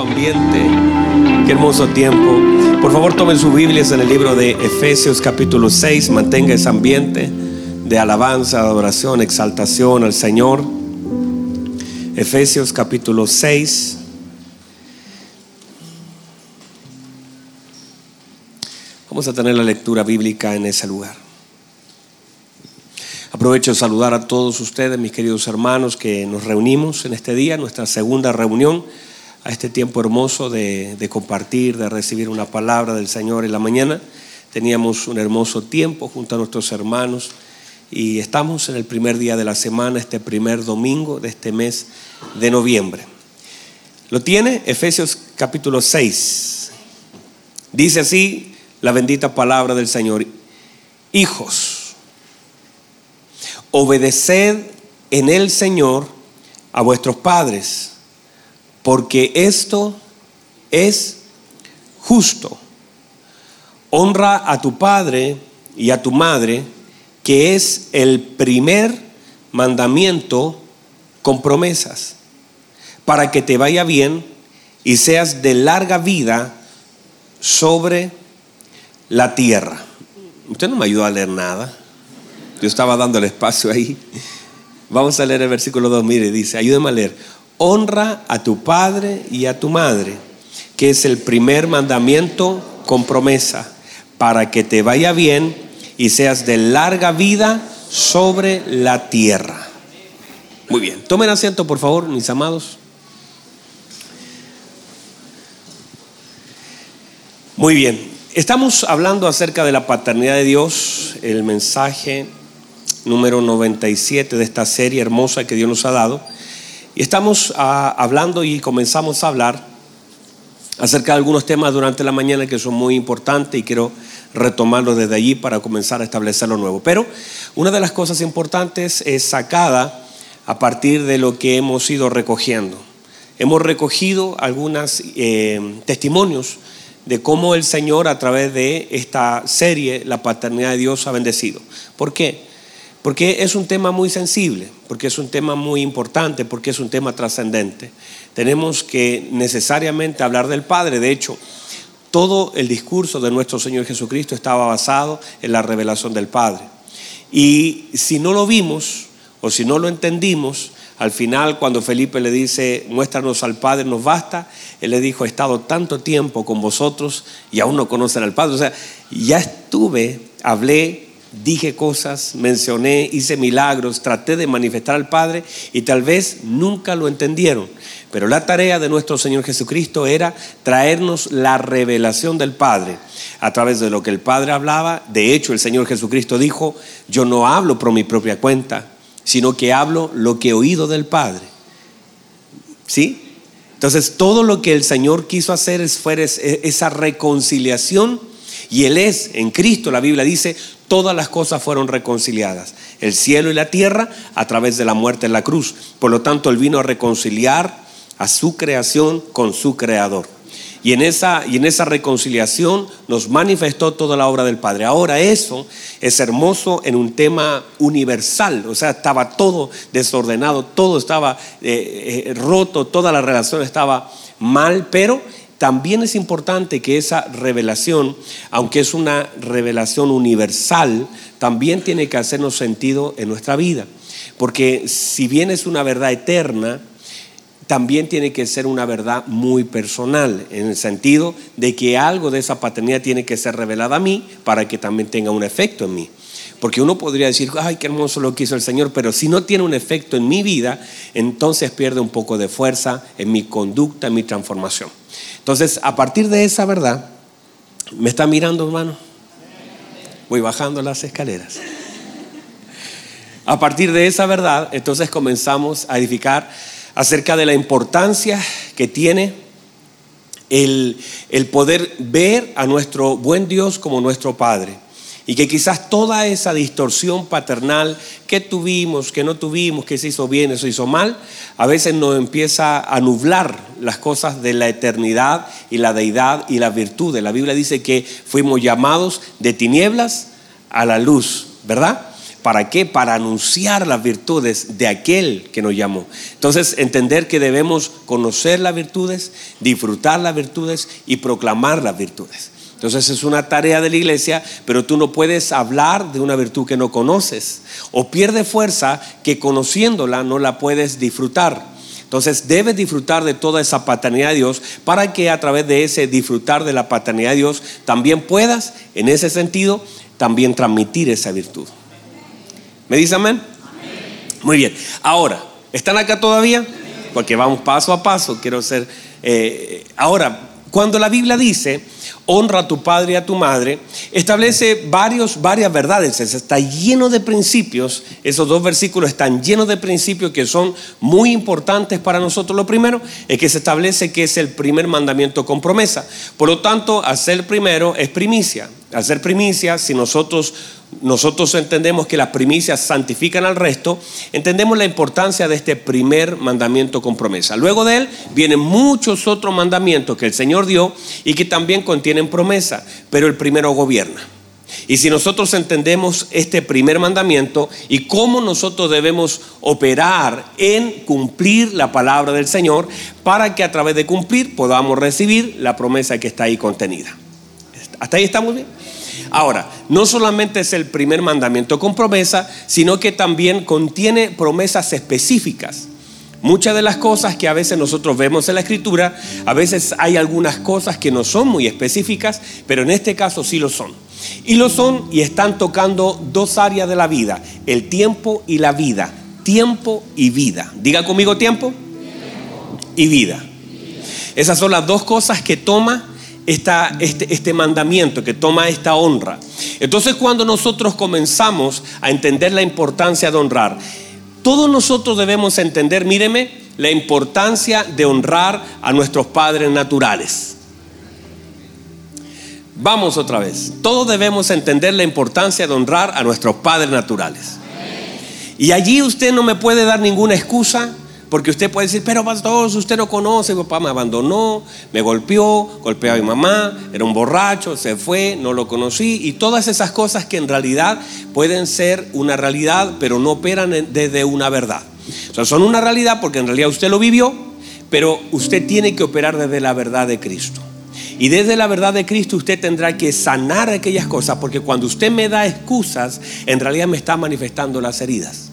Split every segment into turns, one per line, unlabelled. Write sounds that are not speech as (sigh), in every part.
ambiente, qué hermoso tiempo. Por favor, tomen sus Biblias en el libro de Efesios capítulo 6, mantenga ese ambiente de alabanza, adoración, exaltación al Señor. Efesios capítulo 6. Vamos a tener la lectura bíblica en ese lugar. Aprovecho de saludar a todos ustedes, mis queridos hermanos, que nos reunimos en este día, nuestra segunda reunión, a este tiempo hermoso de, compartir, de recibir una palabra del Señor en la mañana. Teníamos un hermoso tiempo junto a nuestros hermanos y estamos en el primer día de la semana, este primer domingo de este mes de noviembre. ¿Lo tiene? Efesios capítulo 6. Dice así la bendita palabra del Señor. Hijos obedeced en el Señor a vuestros padres, porque esto es justo. Honra a tu padre y a tu madre, que es el primer mandamiento con promesas, para que te vaya bien y seas de larga vida sobre la tierra. Usted no me ayudó a leer nada. Yo estaba dando el espacio ahí. Vamos a leer el versículo 2. Mire, dice, ayúdeme a leer. Honra a tu padre y a tu madre, que es el primer mandamiento con promesa, para que te vaya bien y seas de larga vida sobre la tierra. Muy bien, tomen asiento por favor, mis amados. Muy bien, estamos hablando acerca de la paternidad de Dios, el mensaje número 97 de esta serie hermosa que Dios nos ha dado. Y estamos ah, hablando y comenzamos a hablar acerca de algunos temas durante la mañana que son muy importantes y quiero retomarlo desde allí para comenzar a establecer lo nuevo. Pero una de las cosas importantes es sacada a partir de lo que hemos ido recogiendo. Hemos recogido algunos eh, testimonios de cómo el Señor a través de esta serie, la paternidad de Dios, ha bendecido. ¿Por qué? Porque es un tema muy sensible, porque es un tema muy importante, porque es un tema trascendente. Tenemos que necesariamente hablar del Padre. De hecho, todo el discurso de nuestro Señor Jesucristo estaba basado en la revelación del Padre. Y si no lo vimos o si no lo entendimos, al final cuando Felipe le dice, muéstranos al Padre, nos basta, él le dijo, he estado tanto tiempo con vosotros y aún no conocen al Padre. O sea, ya estuve, hablé, dije cosas, mencioné, hice milagros, traté de manifestar al Padre y tal vez nunca lo entendieron. Pero la tarea de nuestro Señor Jesucristo era traernos la revelación del Padre a través de lo que el Padre hablaba. De hecho, el Señor Jesucristo dijo, yo no hablo por mi propia cuenta, sino que hablo lo que he oído del Padre. ¿Sí? Entonces, todo lo que el Señor quiso hacer fue esa reconciliación y Él es, en Cristo, la Biblia dice, todas las cosas fueron reconciliadas, el cielo y la tierra a través de la muerte en la cruz. Por lo tanto, Él vino a reconciliar a su creación con su creador. Y en, esa, y en esa reconciliación nos manifestó toda la obra del Padre. Ahora eso es hermoso en un tema universal, o sea, estaba todo desordenado, todo estaba eh, eh, roto, toda la relación estaba mal, pero también es importante que esa revelación, aunque es una revelación universal, también tiene que hacernos sentido en nuestra vida. Porque si bien es una verdad eterna, también tiene que ser una verdad muy personal, en el sentido de que algo de esa paternidad tiene que ser revelada a mí para que también tenga un efecto en mí. Porque uno podría decir, ay, qué hermoso lo que hizo el Señor, pero si no tiene un efecto en mi vida, entonces pierde un poco de fuerza en mi conducta, en mi transformación. Entonces, a partir de esa verdad, ¿me está mirando, hermano? Voy bajando las escaleras. A partir de esa verdad, entonces comenzamos a edificar acerca de la importancia que tiene el, el poder ver a nuestro buen Dios como nuestro Padre. Y que quizás toda esa distorsión paternal que tuvimos, que no tuvimos, que se hizo bien, eso hizo mal, a veces nos empieza a nublar las cosas de la eternidad y la deidad y la virtud. La Biblia dice que fuimos llamados de tinieblas a la luz, ¿verdad? ¿Para qué? Para anunciar las virtudes de aquel que nos llamó. Entonces, entender que debemos conocer las virtudes, disfrutar las virtudes y proclamar las virtudes. Entonces es una tarea de la iglesia, pero tú no puedes hablar de una virtud que no conoces. O pierde fuerza que conociéndola no la puedes disfrutar. Entonces debes disfrutar de toda esa paternidad de Dios para que a través de ese disfrutar de la paternidad de Dios también puedas, en ese sentido, también transmitir esa virtud. ¿Me dice amén? Muy bien. Ahora, ¿están acá todavía? Porque vamos paso a paso. Quiero ser... Eh, ahora, cuando la Biblia dice, honra a tu padre y a tu madre, establece varios, varias verdades. Está lleno de principios. Esos dos versículos están llenos de principios que son muy importantes para nosotros. Lo primero es que se establece que es el primer mandamiento con promesa. Por lo tanto, hacer primero es primicia. Hacer primicia, si nosotros nosotros entendemos que las primicias santifican al resto, entendemos la importancia de este primer mandamiento con promesa. Luego de él vienen muchos otros mandamientos que el Señor dio y que también contienen promesa, pero el primero gobierna. Y si nosotros entendemos este primer mandamiento y cómo nosotros debemos operar en cumplir la palabra del Señor, para que a través de cumplir podamos recibir la promesa que está ahí contenida. ¿Hasta ahí estamos bien? Ahora, no solamente es el primer mandamiento con promesa, sino que también contiene promesas específicas. Muchas de las cosas que a veces nosotros vemos en la escritura, a veces hay algunas cosas que no son muy específicas, pero en este caso sí lo son. Y lo son y están tocando dos áreas de la vida, el tiempo y la vida. Tiempo y vida. Diga conmigo tiempo, y vida. Esas son las dos cosas que toma esta, este, este mandamiento, que toma esta honra. Entonces cuando nosotros comenzamos a entender la importancia de honrar, todos nosotros debemos entender, míreme, la importancia de honrar a nuestros padres naturales. Vamos otra vez. Todos debemos entender la importancia de honrar a nuestros padres naturales. Y allí usted no me puede dar ninguna excusa porque usted puede decir, pero pastor, usted no conoce, mi papá me abandonó, me golpeó, golpeó a mi mamá, era un borracho, se fue, no lo conocí, y todas esas cosas que en realidad pueden ser una realidad, pero no operan desde una verdad. O sea, son una realidad porque en realidad usted lo vivió, pero usted tiene que operar desde la verdad de Cristo. Y desde la verdad de Cristo usted tendrá que sanar aquellas cosas, porque cuando usted me da excusas, en realidad me está manifestando las heridas.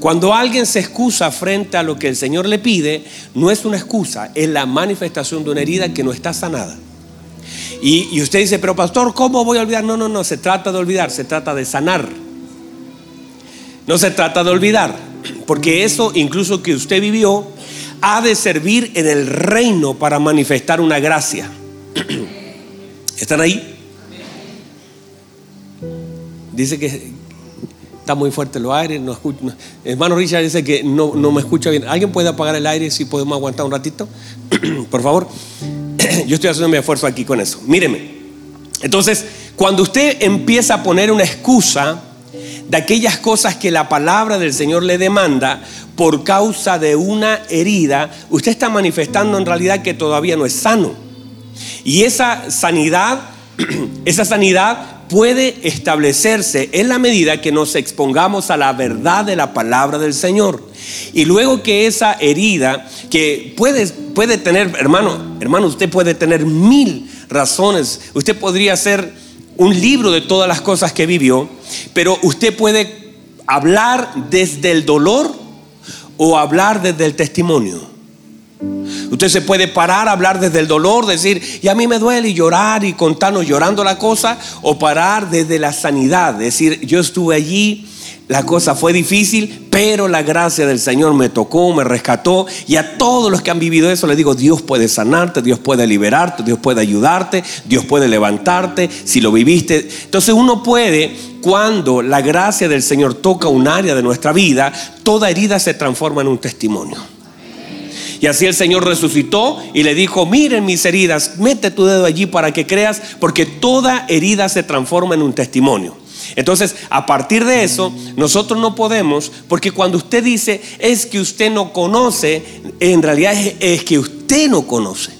Cuando alguien se excusa frente a lo que el Señor le pide, no es una excusa, es la manifestación de una herida que no está sanada. Y, usted dice, pero pastor, ¿cómo voy a olvidar? No, no, no, se trata de olvidar, se trata de sanar. No se trata de olvidar, porque eso incluso que usted vivió ha de servir en el reino para manifestar una gracia. ¿Están ahí? Dice que, está muy fuerte los aires. No Hermano Richard dice que no, no, me escucha bien. ¿Alguien puede apagar el aire si podemos aguantar un ratito? (clears throat) Por favor. (clears throat) Yo estoy haciendo mi esfuerzo aquí con eso. Míreme. Entonces, cuando usted empieza a poner una excusa de aquellas cosas que la palabra del Señor le demanda por causa de una herida, usted está manifestando en realidad que todavía no es sano. Y esa sanidad, (clears throat) esa sanidad puede establecerse en la medida que nos expongamos a la verdad de la palabra del Señor. Y luego que esa herida, que puede, puede tener, hermano, hermano, usted puede tener mil razones, usted podría hacer un libro de todas las cosas que vivió, pero usted puede hablar desde el dolor o hablar desde el testimonio. Usted se puede parar, hablar desde el dolor, decir, y a mí me duele, y llorar y contarnos llorando la cosa, o parar desde la sanidad, decir, yo estuve allí, la cosa fue difícil, pero la gracia del Señor me tocó, me rescató. Y a todos los que han vivido eso les digo, Dios puede sanarte, Dios puede liberarte, Dios puede ayudarte, Dios puede levantarte, si lo viviste. Entonces uno puede, cuando la gracia del Señor toca un área de nuestra vida, toda herida se transforma en un testimonio. Y así el Señor resucitó y le dijo, miren mis heridas, mete tu dedo allí para que creas, porque toda herida se transforma en un testimonio. Entonces, a partir de eso, nosotros no podemos, porque cuando usted dice es que usted no conoce, en realidad es, que usted no conoce.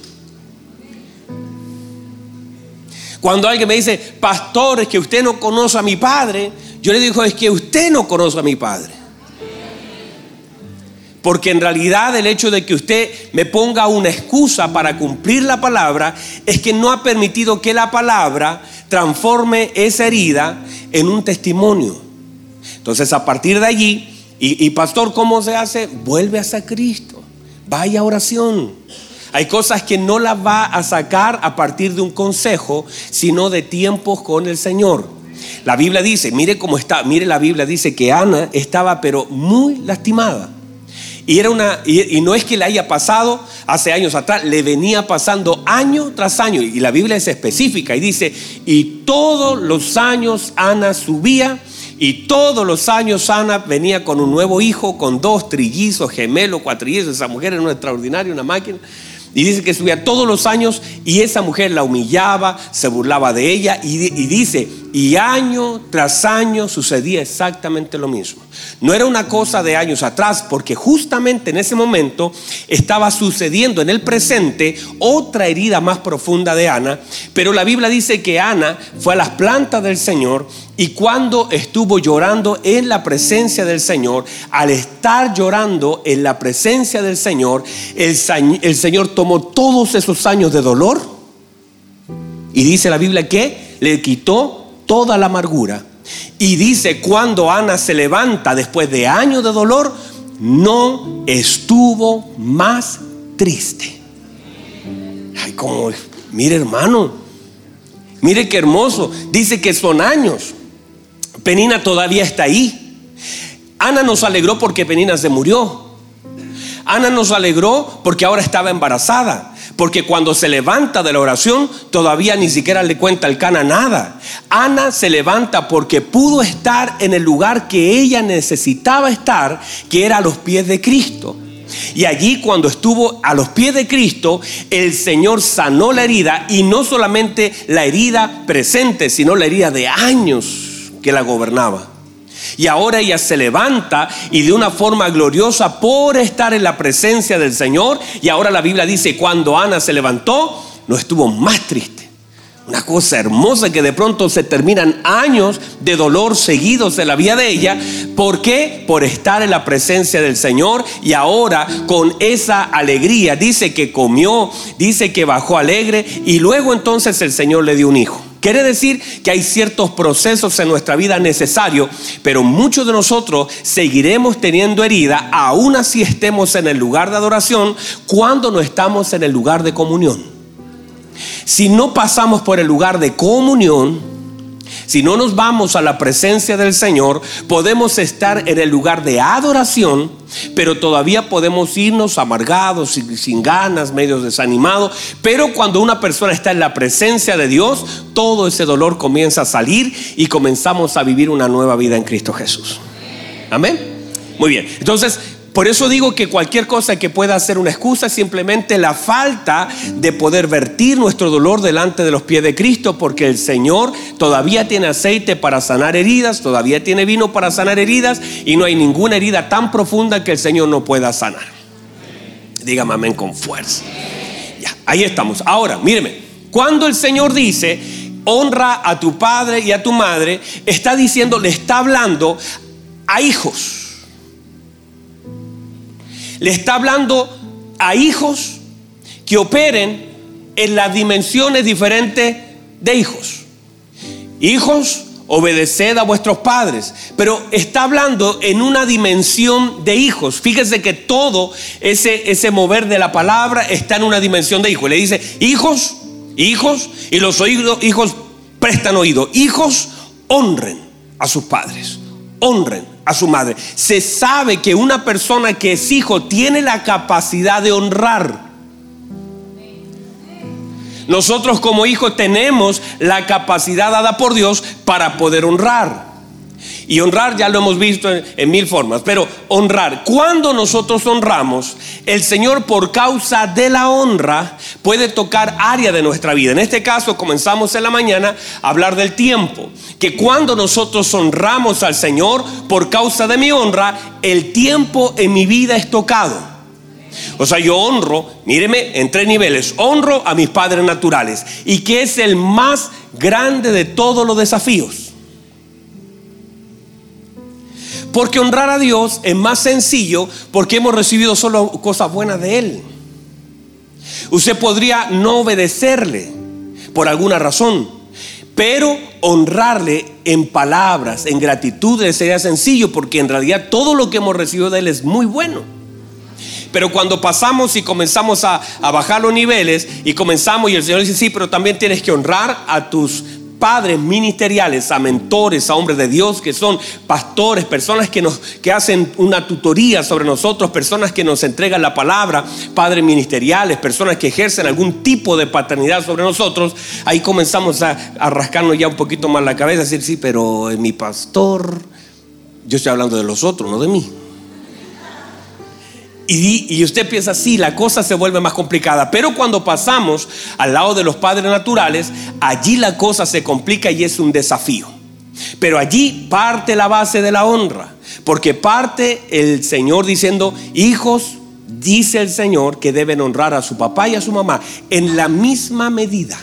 Cuando alguien me dice, pastor, es que usted no conoce a mi padre, Yo le digo, es que usted no conoce a mi padre. Porque en realidad el hecho de que usted me ponga una excusa para cumplir la palabra es que no ha permitido que la palabra transforme esa herida en un testimonio. Entonces a partir de allí, y, pastor, ¿cómo se hace? Vuelve hacia Cristo, vaya a oración. Hay cosas que no las va a sacar a partir de un consejo, sino de tiempos con el Señor. La Biblia dice, mire cómo está, mire la Biblia dice que Ana estaba pero muy lastimada. Y, era una, y, no es que le haya pasado hace años atrás, le venía pasando año tras año. Y la Biblia es específica y dice, y todos los años Ana subía y todos los años Ana venía con un nuevo hijo, con dos trillizos, gemelos, cuatrillizos. Esa mujer era una extraordinaria, una máquina. Y dice que subía todos los años y esa mujer la humillaba, se burlaba de ella y, dice, y año tras año sucedía exactamente lo mismo. No era una cosa de años atrás, porque justamente en ese momento estaba sucediendo en el presente otra herida más profunda de Ana, pero la Biblia dice que Ana fue a las plantas del Señor y cuando estuvo llorando en la presencia del Señor, al estar llorando en la presencia del Señor, el, Señor tomó todos esos años de dolor y dice la Biblia que le quitó toda la amargura. Y dice, cuando Ana se levanta después de años de dolor, no estuvo más triste. Ay, como, mire hermano, mire qué hermoso. Dice que son años. Penina todavía está ahí. Ana nos alegró porque Penina se murió. Ana nos alegró porque ahora estaba embarazada. Porque cuando se levanta de la oración, todavía ni siquiera le cuenta el cana nada. Ana se levanta porque pudo estar en el lugar que ella necesitaba estar, que era a los pies de Cristo. Y allí cuando estuvo a los pies de Cristo, el Señor sanó la herida y no solamente la herida presente, sino la herida de años que la gobernaba. Y ahora ella se levanta y de una forma gloriosa por estar en la presencia del Señor. Y ahora la Biblia dice, cuando Ana se levantó, no estuvo más triste. Una cosa hermosa que de pronto se terminan años de dolor seguidos en la vida de ella. ¿Por qué? Por estar en la presencia del Señor y ahora con esa alegría. Dice que comió, dice que bajó alegre y luego entonces el Señor le dio un hijo. Quiere decir que hay ciertos procesos en nuestra vida necesarios, pero muchos de nosotros seguiremos teniendo herida, aún así estemos en el lugar de adoración, cuando no estamos en el lugar de comunión. Si no pasamos por el lugar de comunión, si no nos vamos a la presencia del Señor, podemos estar en el lugar de adoración, pero todavía podemos irnos amargados, sin, sin ganas, medio desanimados. Pero cuando una persona está en la presencia de Dios, todo ese dolor comienza a salir y comenzamos a vivir una nueva vida en Cristo Jesús. Amén. Muy bien. Entonces, por eso digo que cualquier cosa que pueda ser una excusa es simplemente la falta de poder vertir nuestro dolor delante de los pies de Cristo, porque el Señor todavía tiene aceite para sanar heridas, todavía tiene vino para sanar heridas, y no hay ninguna herida tan profunda que el Señor no pueda sanar. Dígame amén con fuerza. Ya, ahí estamos. Ahora, míreme, cuando el Señor dice, honra a tu padre y a tu madre, está diciendo, le está hablando a hijos le está hablando a hijos que operen en las dimensiones diferentes de hijos. Hijos, obedeced a vuestros padres. Pero está hablando en una dimensión de hijos. Fíjese que todo ese, ese mover de la palabra está en una dimensión de hijos. Le dice, hijos, hijos, y los oídos, hijos prestan oído. Hijos, honren a sus padres. Honren a su madre. Se sabe que una persona que es hijo tiene la capacidad de honrar. Nosotros como hijos tenemos la capacidad dada por Dios para poder honrar. Y honrar ya lo hemos visto en, mil formas, pero honrar, cuando nosotros honramos, el Señor por causa de la honra puede tocar área de nuestra vida. En este caso comenzamos en la mañana a hablar del tiempo, que cuando nosotros honramos al Señor por causa de mi honra, el tiempo en mi vida es tocado. O sea, yo honro, míreme, en tres niveles. Honro a mis padres naturales. ¿Y que es el más grande de todos los desafíos? Porque honrar a Dios es más sencillo porque hemos recibido solo cosas buenas de Él. Usted podría no obedecerle por alguna razón, pero honrarle en palabras, en gratitud, sería sencillo porque en realidad todo lo que hemos recibido de Él es muy bueno. Pero cuando pasamos y comenzamos a, a, bajar los niveles y comenzamos y el Señor dice, sí, pero también tienes que honrar a tus padres ministeriales, a mentores, a hombres de Dios que son pastores, personas que nos que hacen una tutoría sobre nosotros, personas que nos entregan la palabra, padres ministeriales, personas que ejercen algún tipo de paternidad sobre nosotros, ahí comenzamos a, rascarnos ya un poquito más la cabeza, decir, sí, pero mi pastor, yo estoy hablando de los otros, no de mí. Y, usted piensa, sí, la cosa se vuelve más complicada. Pero cuando pasamos al lado de los padres naturales, allí la cosa se complica y es un desafío. Pero allí parte la base de la honra. Porque parte el Señor diciendo, hijos, dice el Señor que deben honrar a su papá y a su mamá en la misma medida.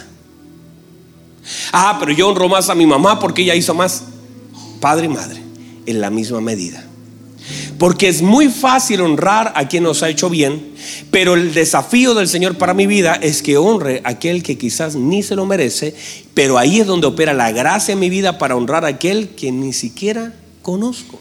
Ah, pero yo honro más a mi mamá porque ella hizo más. Padre y madre, en la misma medida. Porque es muy fácil honrar a quien nos ha hecho bien, pero el desafío del Señor para mi vida es que honre a aquel que quizás ni se lo merece, pero ahí es donde opera la gracia en mi vida para honrar a aquel que ni siquiera conozco.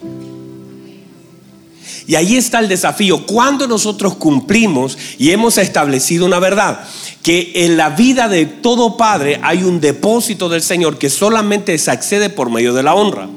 Y ahí está el desafío. Cuando nosotros cumplimos y hemos establecido una verdad, que en la vida de todo padre hay un depósito del Señor que solamente se accede por medio de la honra.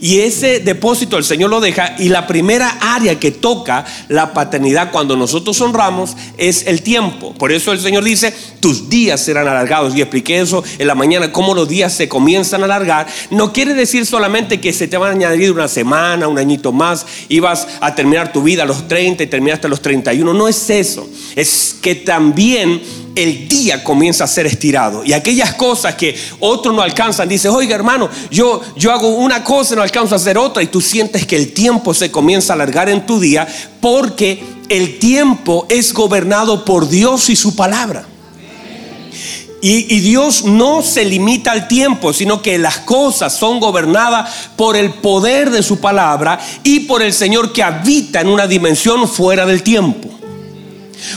Y ese depósito el Señor lo deja y la primera área que toca la paternidad cuando nosotros honramos es el tiempo. Por eso el Señor dice, tus días serán alargados. Y expliqué eso en la mañana, cómo los días se comienzan a alargar. No quiere decir solamente que se te van a añadir una semana, un añito más, y vas a terminar tu vida a los 30 y terminaste a los 31. No es eso. Es que también el día comienza a ser estirado. Y aquellas cosas que otros no alcanzan, dices, oiga hermano, yo, yo hago una cosa y no alcanzo a hacer otra. Y tú sientes que el tiempo se comienza a alargar en tu día porque el tiempo es gobernado por Dios y su palabra. Y, y, Dios no se limita al tiempo, sino que las cosas son gobernadas por el poder de su palabra y por el Señor que habita en una dimensión fuera del tiempo.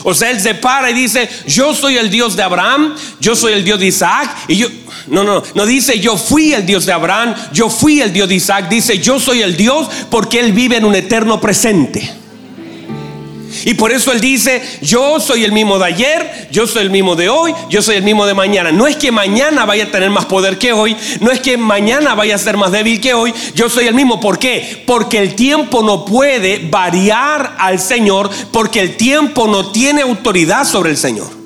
O sea, él se para y dice, yo soy el Dios de Abraham, yo soy el Dios de Isaac, y yo, no, no, no dice yo fui el Dios de Abraham, yo fui el Dios de Isaac, dice yo soy el Dios porque él vive en un eterno presente. Y por eso Él dice, yo soy el mismo de ayer, yo soy el mismo de hoy, yo soy el mismo de mañana. No es que mañana vaya a tener más poder que hoy, no es que mañana vaya a ser más débil que hoy, yo soy el mismo. ¿Por qué? Porque el tiempo no puede variar al Señor, porque el tiempo no tiene autoridad sobre el Señor.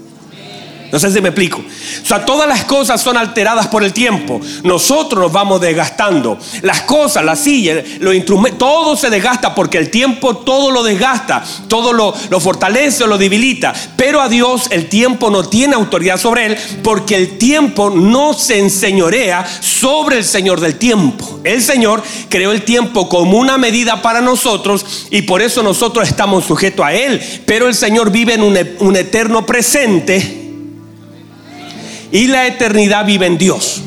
No sé si me explico. O sea, todas las cosas son alteradas por el tiempo. Nosotros nos vamos desgastando. Las cosas, las sillas, los instrumentos, todo se desgasta porque el tiempo todo lo desgasta, todo lo, fortalece o lo debilita. Pero a Dios el tiempo no tiene autoridad sobre él porque el tiempo no se enseñorea sobre el Señor del tiempo. El Señor creó el tiempo como una medida para nosotros y por eso nosotros estamos sujetos a Él. Pero el Señor vive en un eterno presente y la eternidad vive en Dios.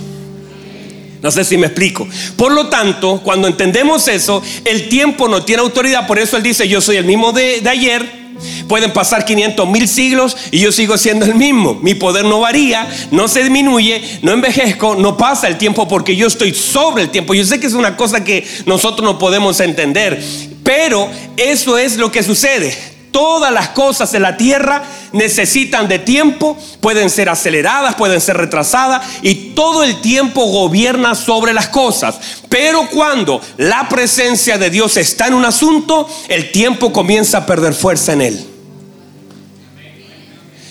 No sé si me explico. Por lo tanto, cuando entendemos eso, el tiempo no tiene autoridad. Por eso Él dice, yo soy el mismo de, ayer. Pueden pasar 500 mil siglos y yo sigo siendo el mismo. Mi poder no varía, no se disminuye, no envejezco, no pasa el tiempo porque yo estoy sobre el tiempo. Yo sé que es una cosa que nosotros no podemos entender, pero eso es lo que sucede. Todas las cosas en la tierra necesitan de tiempo, pueden ser aceleradas, pueden ser retrasadas y todo el tiempo gobierna sobre las cosas. Pero cuando la presencia de Dios está en un asunto, el tiempo comienza a perder fuerza en él.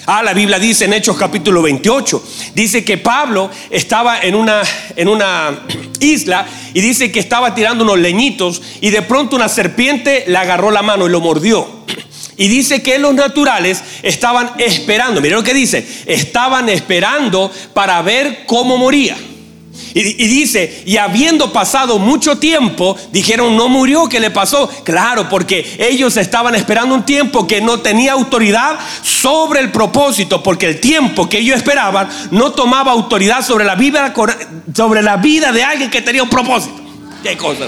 Ah, la Biblia dice en Hechos capítulo 28, dice que Pablo estaba en una, en una (clears throat) isla y dice que estaba tirando unos leñitos y de pronto una serpiente le agarró la mano y lo mordió. (clears throat) Y dice que los naturales estaban esperando, miren lo que dice, estaban esperando para ver cómo moría. Y, dice, y habiendo pasado mucho tiempo, dijeron, no murió, ¿qué le pasó? Claro, porque ellos estaban esperando un tiempo que no tenía autoridad sobre el propósito, porque el tiempo que ellos esperaban no tomaba autoridad sobre la vida, sobre la vida de alguien que tenía un propósito. ¿Qué cosa?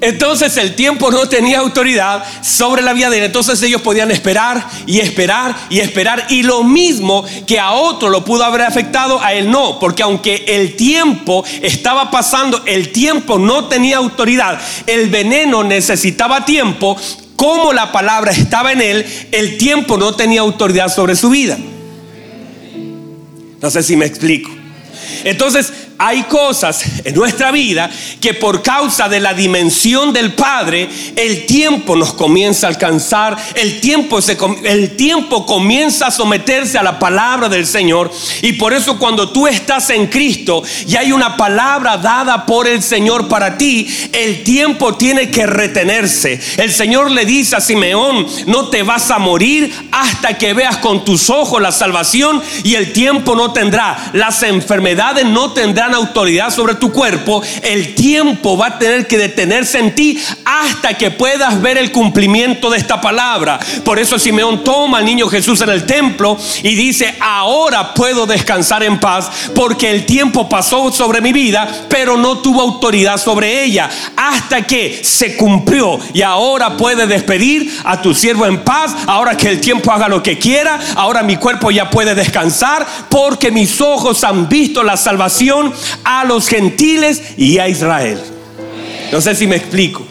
Entonces el tiempo no tenía autoridad sobre la vida de él. Entonces ellos podían esperar y esperar y esperar. Y lo mismo que a otro lo pudo haber afectado, a él no. Porque aunque el tiempo estaba pasando, el tiempo no tenía autoridad. El veneno necesitaba tiempo. Como la palabra estaba en él, el tiempo no tenía autoridad sobre su vida. No sé si me explico. Entonces, hay cosas en nuestra vida que por causa de la dimensión del Padre, el tiempo nos comienza a alcanzar, el tiempo, se, el tiempo comienza a someterse a la palabra del Señor. Y por eso cuando tú estás en Cristo y hay una palabra dada por el Señor para ti, el tiempo tiene que retenerse. El Señor le dice a Simeón, no te vas a morir hasta que veas con tus ojos la salvación y el tiempo no tendrá, las enfermedades no tendrán autoridad sobre tu cuerpo, el tiempo va a tener que detenerse en ti hasta que puedas ver el cumplimiento de esta palabra. Por eso Simeón toma al niño Jesús en el templo y dice, ahora puedo descansar en paz porque el tiempo pasó sobre mi vida, pero no tuvo autoridad sobre ella hasta que se cumplió y ahora puede despedir a tu siervo en paz, ahora que el tiempo haga lo que quiera, ahora mi cuerpo ya puede descansar porque mis ojos han visto la salvación a los gentiles y a Israel. No sé si me explico.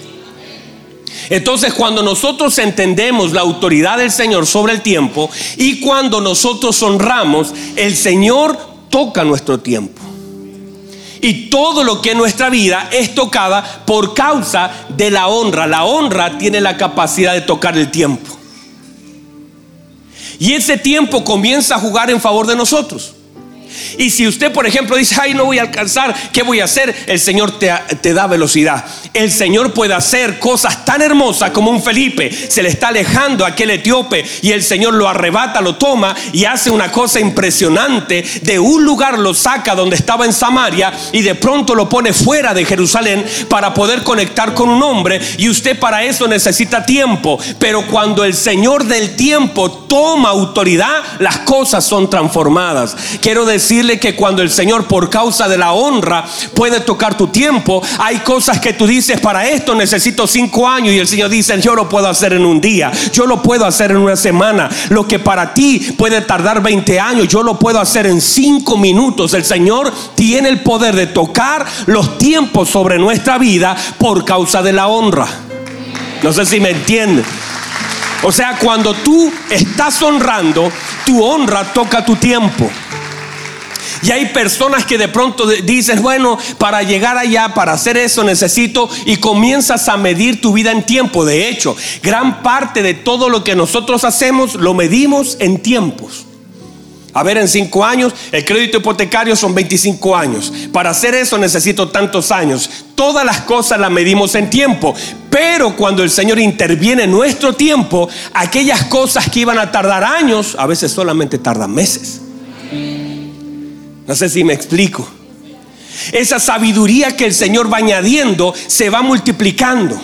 Entonces cuando nosotros entendemos la autoridad del Señor sobre el tiempo y cuando nosotros honramos, el Señor toca nuestro tiempo. Y todo lo que en nuestra vida es tocada por causa de la honra. La honra tiene la capacidad de tocar el tiempo. Y ese tiempo comienza a jugar en favor de nosotros. Y si usted, por ejemplo, dice, ay, no voy a alcanzar, ¿qué voy a hacer? El Señor te, te, da velocidad. El Señor puede hacer cosas tan hermosas como un Felipe. Se le está alejando a aquel etíope y el Señor lo arrebata, lo toma y hace una cosa impresionante. De un lugar lo saca donde estaba en Samaria y de pronto lo pone fuera de Jerusalén para poder conectar con un hombre. Y usted para eso necesita tiempo. Pero cuando el Señor del tiempo toma autoridad, las cosas son transformadas. Quiero decir decirle que cuando el Señor por causa de la honra puede tocar tu tiempo, hay cosas que tú dices, para esto necesito cinco años y el Señor dice, yo lo puedo hacer en un día, yo lo puedo hacer en una semana, lo que para ti puede tardar 20 años, yo lo puedo hacer en cinco minutos. El Señor tiene el poder de tocar los tiempos sobre nuestra vida por causa de la honra. No sé si me entienden. O sea, cuando tú estás honrando, tu honra toca tu tiempo. Y hay personas que de pronto dicen, bueno, para llegar allá, para hacer eso necesito, y comienzas a medir tu vida en tiempo. De hecho, gran parte de todo lo que nosotros hacemos lo medimos en tiempos. A ver, en cinco años, el crédito hipotecario son 25 años. Para hacer eso necesito tantos años. Todas las cosas las medimos en tiempo. Pero cuando el Señor interviene en nuestro tiempo, aquellas cosas que iban a tardar años, a veces solamente tardan meses. No sé si me explico. Esa sabiduría que el Señor va añadiendo se va multiplicando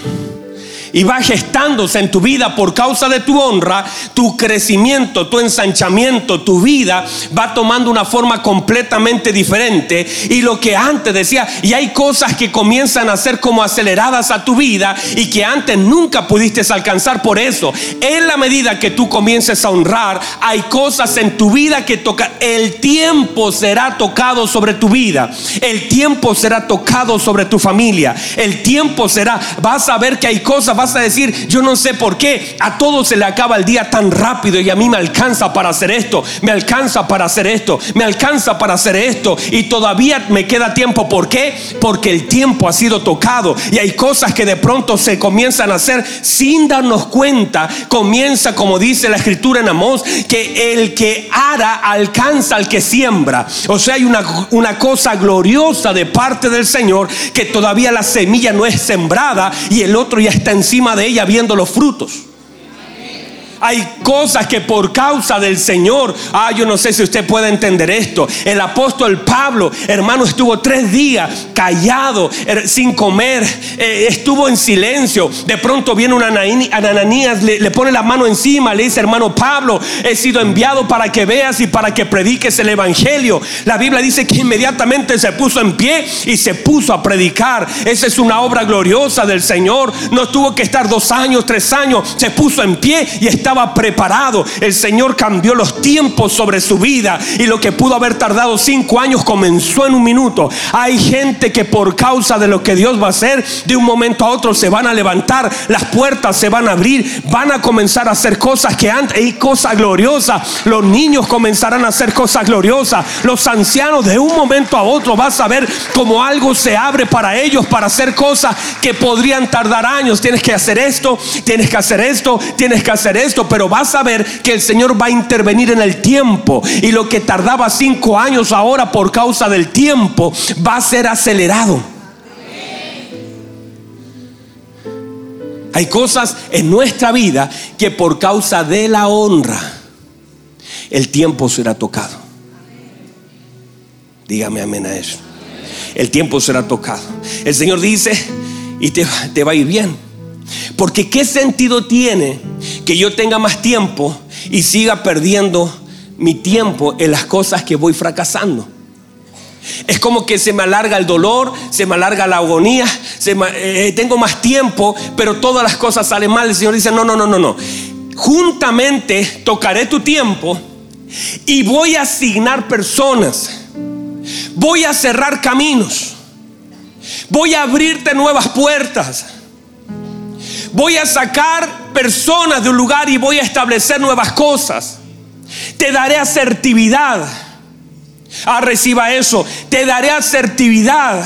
y va gestándose en tu vida por causa de tu honra, tu crecimiento, tu ensanchamiento, tu vida va tomando una forma completamente diferente. Y lo que antes decía, y hay cosas que comienzan a ser como aceleradas a tu vida y que antes nunca pudiste alcanzar por eso. En la medida que tú comiences a honrar, hay cosas en tu vida que toca. El tiempo será tocado sobre tu vida. El tiempo será tocado sobre tu familia. El tiempo será, vas a ver que hay cosas, vas a decir, yo no sé por qué, a todos se le acaba el día tan rápido y a mí me alcanza para hacer esto, me alcanza para hacer esto, me alcanza para hacer esto y todavía me queda tiempo. ¿Por qué? Porque el tiempo ha sido tocado y hay cosas que de pronto se comienzan a hacer sin darnos cuenta. Comienza, como dice la escritura en Amós, que el que ara alcanza al que siembra. O sea, hay una, una cosa gloriosa de parte del Señor que todavía la semilla no es sembrada y el otro ya está encima de ella viendo los frutos. Hay cosas que por causa del Señor, ah, yo no sé si usted puede entender esto. El apóstol Pablo, hermano, estuvo tres días callado, er, sin comer, eh, estuvo en silencio. De pronto viene una Ananías, le, le pone la mano encima, le dice, hermano Pablo, he sido enviado para que veas y para que prediques el Evangelio. La Biblia dice que inmediatamente se puso en pie y se puso a predicar. Esa es una obra gloriosa del Señor. No tuvo que estar dos años, tres años. Se puso en pie y estaba preparado. El Señor cambió los tiempos sobre su vida y lo que pudo haber tardado cinco años comenzó en un minuto. Hay gente que por causa de lo que Dios va a hacer, de un momento a otro se van a levantar, las puertas se van a abrir, van a comenzar a hacer cosas que antes, hay cosas gloriosas. Los niños comenzarán a hacer cosas gloriosas. Los ancianos de un momento a otro vas a ver como algo se abre para ellos para hacer cosas que podrían tardar años. Tienes que hacer esto, tienes que hacer esto, tienes que hacer esto, pero vas a ver que el Señor va a intervenir en el tiempo y lo que tardaba cinco años ahora por causa del tiempo va a ser acelerado. Hay cosas en nuestra vida que por causa de la honra el tiempo será tocado. Dígame amén a eso. El tiempo será tocado. El Señor dice, y te, te va a ir bien. Porque qué sentido tiene que yo tenga más tiempo y siga perdiendo mi tiempo en las cosas que voy fracasando. Es como que se me alarga el dolor, se me alarga la agonía, eh, tengo más tiempo, pero todas las cosas salen mal. El Señor dice, no, no, no, no, no. Juntamente tocaré tu tiempo y voy a asignar personas Voy a cerrar caminos. Voy a abrirte nuevas puertas. Voy a sacar personas de un lugar y voy a establecer nuevas cosas. Te daré asertividad. Ah, reciba eso. Te daré asertividad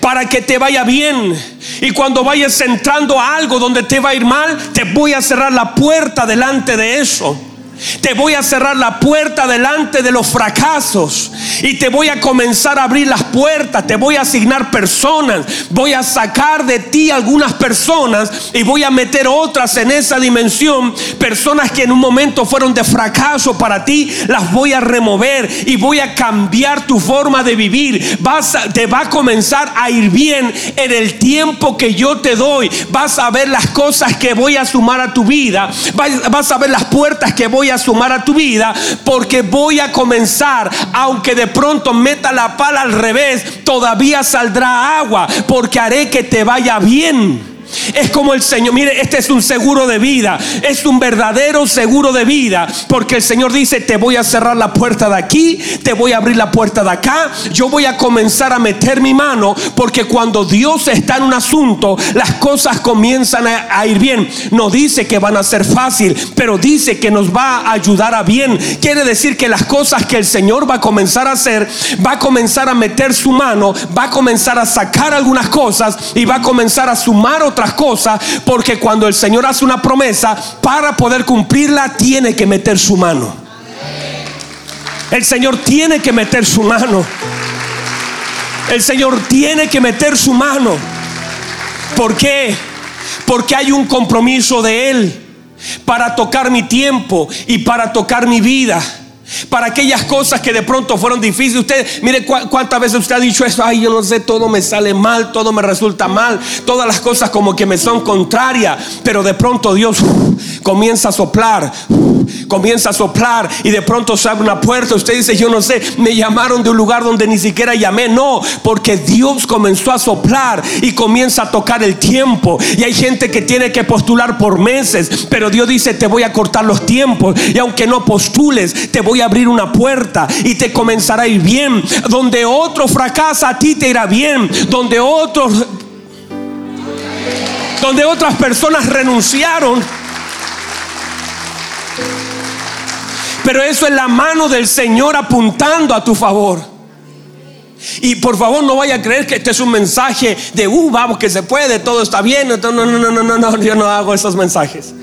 para que te vaya bien. Y cuando vayas entrando a algo donde te va a ir mal, te voy a cerrar la puerta delante de eso. Te voy a cerrar la puerta delante de los fracasos y te voy a comenzar a abrir las puertas. Te voy a asignar personas. Voy a sacar de ti algunas personas y voy a meter otras en esa dimensión. Personas que en un momento fueron de fracaso para ti, las voy a remover y voy a cambiar tu forma de vivir. Vas te va a comenzar a ir bien en el tiempo que yo te doy. Vas a ver las cosas que voy a sumar a tu vida. Vas, vas a ver las puertas que voy a sumar a tu vida porque voy a comenzar, aunque de pronto meta la pala al revés, todavía saldrá agua porque haré que te vaya bien. Es como el Señor, mire, este es un seguro de vida, es un verdadero seguro de vida, porque el Señor dice, te voy a cerrar la puerta de aquí, te voy a abrir la puerta de acá, yo voy a comenzar a meter mi mano, porque cuando Dios está en un asunto, las cosas comienzan a, ir bien. No dice que van a ser fácil, pero dice que nos va a ayudar a bien. Quiere decir que las cosas que el Señor va a comenzar a hacer, va a comenzar a meter su mano, va a comenzar a sacar algunas cosas y va a comenzar a sumar otras cosas, porque cuando el Señor hace una promesa, para poder cumplirla, tiene que meter su mano. El Señor tiene que meter su mano. El Señor tiene que meter su mano. ¿Por qué? Porque hay un compromiso de Él para tocar mi tiempo y para tocar mi vida para aquellas cosas que de pronto fueron difíciles. Usted, mire cuántas veces usted ha dicho eso, ay, yo no sé, todo me sale mal, todo me resulta mal, todas las cosas como que me son contrarias, pero de pronto Dios comienza a soplar, comienza a soplar y de pronto se abre una puerta. Usted dice, yo no sé, me llamaron de un lugar donde ni siquiera llamé, no, porque Dios comenzó a soplar y comienza a tocar el tiempo. Y hay gente que tiene que postular por meses, pero Dios dice, te voy a cortar los tiempos y aunque no postules, te voy a abrir una puerta y te comenzará a ir bien. Donde otro fracasa, a ti te irá bien. Donde otros, donde otras personas renunciaron. Pero eso es la mano del Señor apuntando a tu favor. Y por favor no vaya a creer que este es un mensaje de, uh, vamos, que se puede, todo está bien. No, no, no, no, no, no, yo no hago esos mensajes.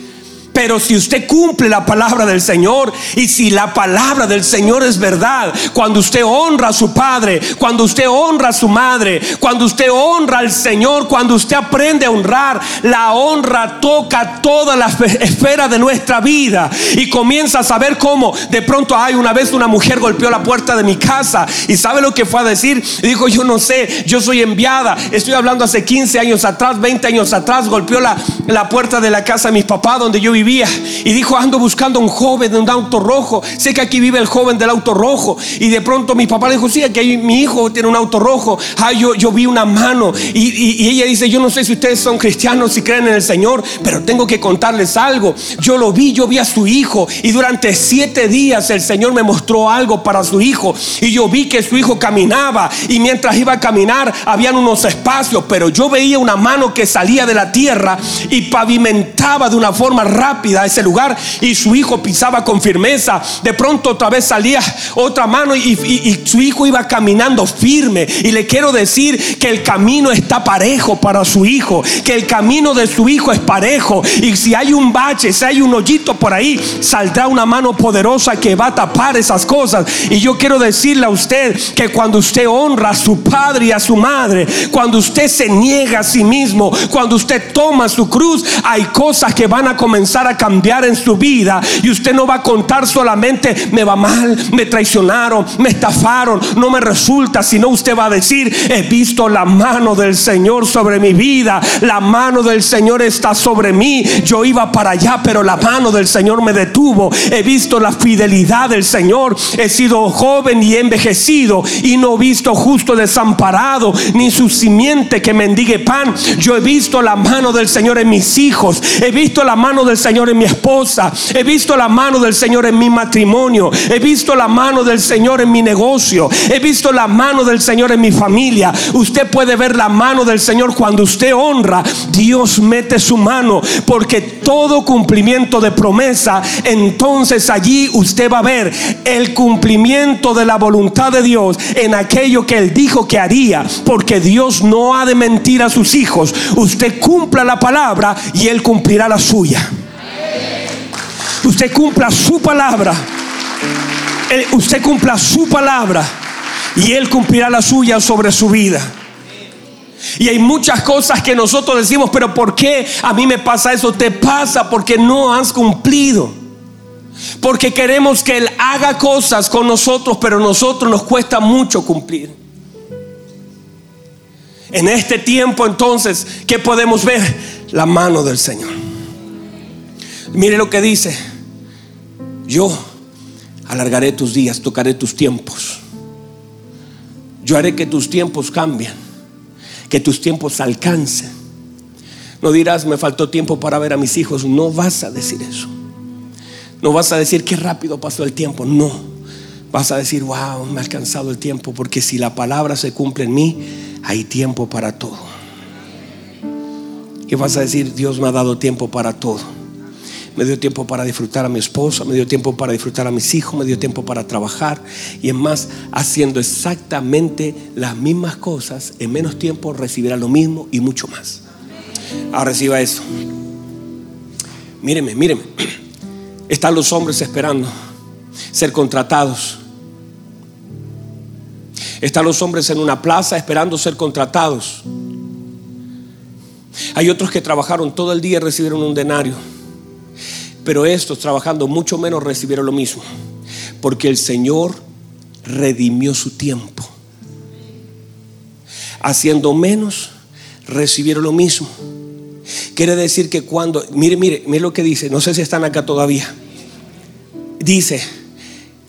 Pero si usted cumple la palabra del Señor y si la palabra del Señor es verdad, cuando usted honra a su padre, cuando usted honra a su madre, cuando usted honra al Señor, cuando usted aprende a honrar, la honra toca toda la esfera de nuestra vida. Y comienza a saber cómo. De pronto hay una vez una mujer golpeó la puerta de mi casa. Y sabe lo que fue a decir, dijo yo no sé, yo soy enviada, estoy hablando hace 15 años atrás, 20 años atrás, golpeó la, la puerta de la casa de mis papás donde yo vivía y dijo ando buscando un joven de un auto rojo, sé que aquí vive el joven del auto rojo. Y de pronto mi papá le dijo, sí, aquí mi hijo tiene un auto rojo, ah, yo, yo vi una mano. Y, y ella dice, yo no sé si ustedes son cristianos, si creen en el Señor, pero tengo que contarles algo, yo lo vi, yo vi a su hijo y durante siete días el Señor me mostró algo para su hijo. Y yo vi que su hijo caminaba y mientras iba a caminar habían unos espacios, pero yo veía una mano que salía de la tierra y pavimentaba de una forma rápida ese lugar y su hijo pisaba con firmeza. De pronto otra vez salía otra mano y, y su hijo iba caminando firme. Y le quiero decir que el camino está parejo para su hijo, que el camino de su hijo es parejo. Y si hay un bache, si hay un hoyito por ahí, saldrá una mano poderosa que va a tapar esas cosas. Y yo quiero decirle a usted que cuando usted honra a su padre y a su madre, cuando usted se niega a sí mismo, cuando usted toma su cruz, hay cosas que van a comenzar a cambiar en su vida. Y usted no va a contar solamente, me va mal, me traicionaron, me estafaron, no me resulta, sino usted va a decir, he visto la mano del Señor sobre mi vida, la mano del Señor está sobre mí. Yo iba para allá, pero la mano del Señor me detuvo. He visto la fidelidad del Señor. He sido joven y envejecido y no he visto justo desamparado, ni su simiente que mendigue pan. Yo he visto la mano del Señor en mis hijos. He visto la mano del Señor en mi esposa. He visto la mano del Señor en mi matrimonio. He visto la mano del Señor en mi negocio. He visto la mano del Señor en mi familia. Usted puede ver la mano del Señor cuando usted honra. Dios mete su mano porque todo cumplimiento de promesa, entonces allí usted va a ver el cumplimiento de la voluntad de Dios en aquello que Él dijo que haría. Porque Dios no ha de mentir a sus hijos. Usted cumpla la palabra y Él cumplirá la suya. Usted cumpla su palabra. Usted cumpla su palabra y Él cumplirá la suya sobre su vida. Y hay muchas cosas que nosotros decimos, pero ¿por qué a mí me pasa eso? Te pasa porque no has cumplido. Porque queremos que Él haga cosas con nosotros, pero a nosotros nos cuesta mucho cumplir. En este tiempo entonces, ¿qué podemos ver? La mano del Señor. Mire lo que dice. Yo alargaré tus días, tocaré tus tiempos. Yo haré que tus tiempos cambien, que tus tiempos alcancen. No dirás, me faltó tiempo para ver a mis hijos. No vas a decir eso. No vas a decir qué rápido pasó el tiempo. No. Vas a decir, wow, me ha alcanzado el tiempo. Porque si la palabra se cumple en mí, hay tiempo para todo. Y vas a decir, Dios me ha dado tiempo para todo. Me dio tiempo para disfrutar a mi esposa, me dio tiempo para disfrutar a mis hijos, me dio tiempo para trabajar. Y es más, haciendo exactamente las mismas cosas, en menos tiempo recibirá lo mismo y mucho más. Ahora reciba eso. Míreme, míreme. (clears throat) Están los hombres esperando ser contratados. Están los hombres en una plaza esperando ser contratados. Hay otros que trabajaron todo el día y recibieron un denario. Pero estos trabajando mucho menos recibieron lo mismo. Porque el Señor redimió su tiempo. Haciendo menos, recibieron lo mismo. Quiere decir que cuando, mire, mire, mire lo que dice, no sé si están acá todavía. Dice,